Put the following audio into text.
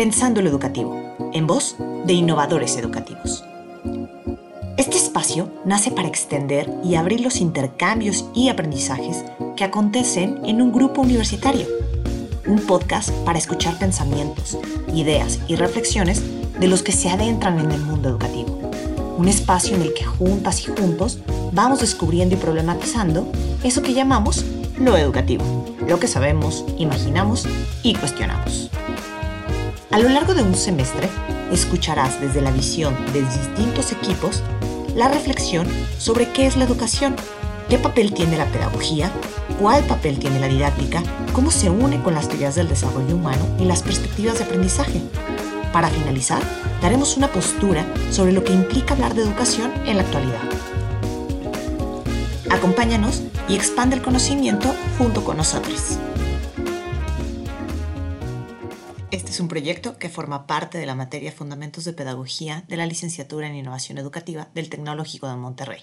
Pensando lo Educativo, en voz de innovadores educativos. Este espacio nace para extender y abrir los intercambios y aprendizajes que acontecen en un grupo universitario. Un podcast para escuchar pensamientos, ideas y reflexiones de los que se adentran en el mundo educativo. Un espacio en el que juntas y juntos vamos descubriendo y problematizando eso que llamamos lo educativo, lo que sabemos, imaginamos y cuestionamos. A lo largo de un semestre, escucharás desde la visión de distintos equipos la reflexión sobre qué es la educación, qué papel tiene la pedagogía, cuál papel tiene la didáctica, cómo se une con las teorías del desarrollo humano y las perspectivas de aprendizaje. Para finalizar, daremos una postura sobre lo que implica hablar de educación en la actualidad. Acompáñanos y expande el conocimiento junto con nosotros. Este es un proyecto que forma parte de la materia Fundamentos de Pedagogía de la Licenciatura en Innovación Educativa del Tecnológico de Monterrey.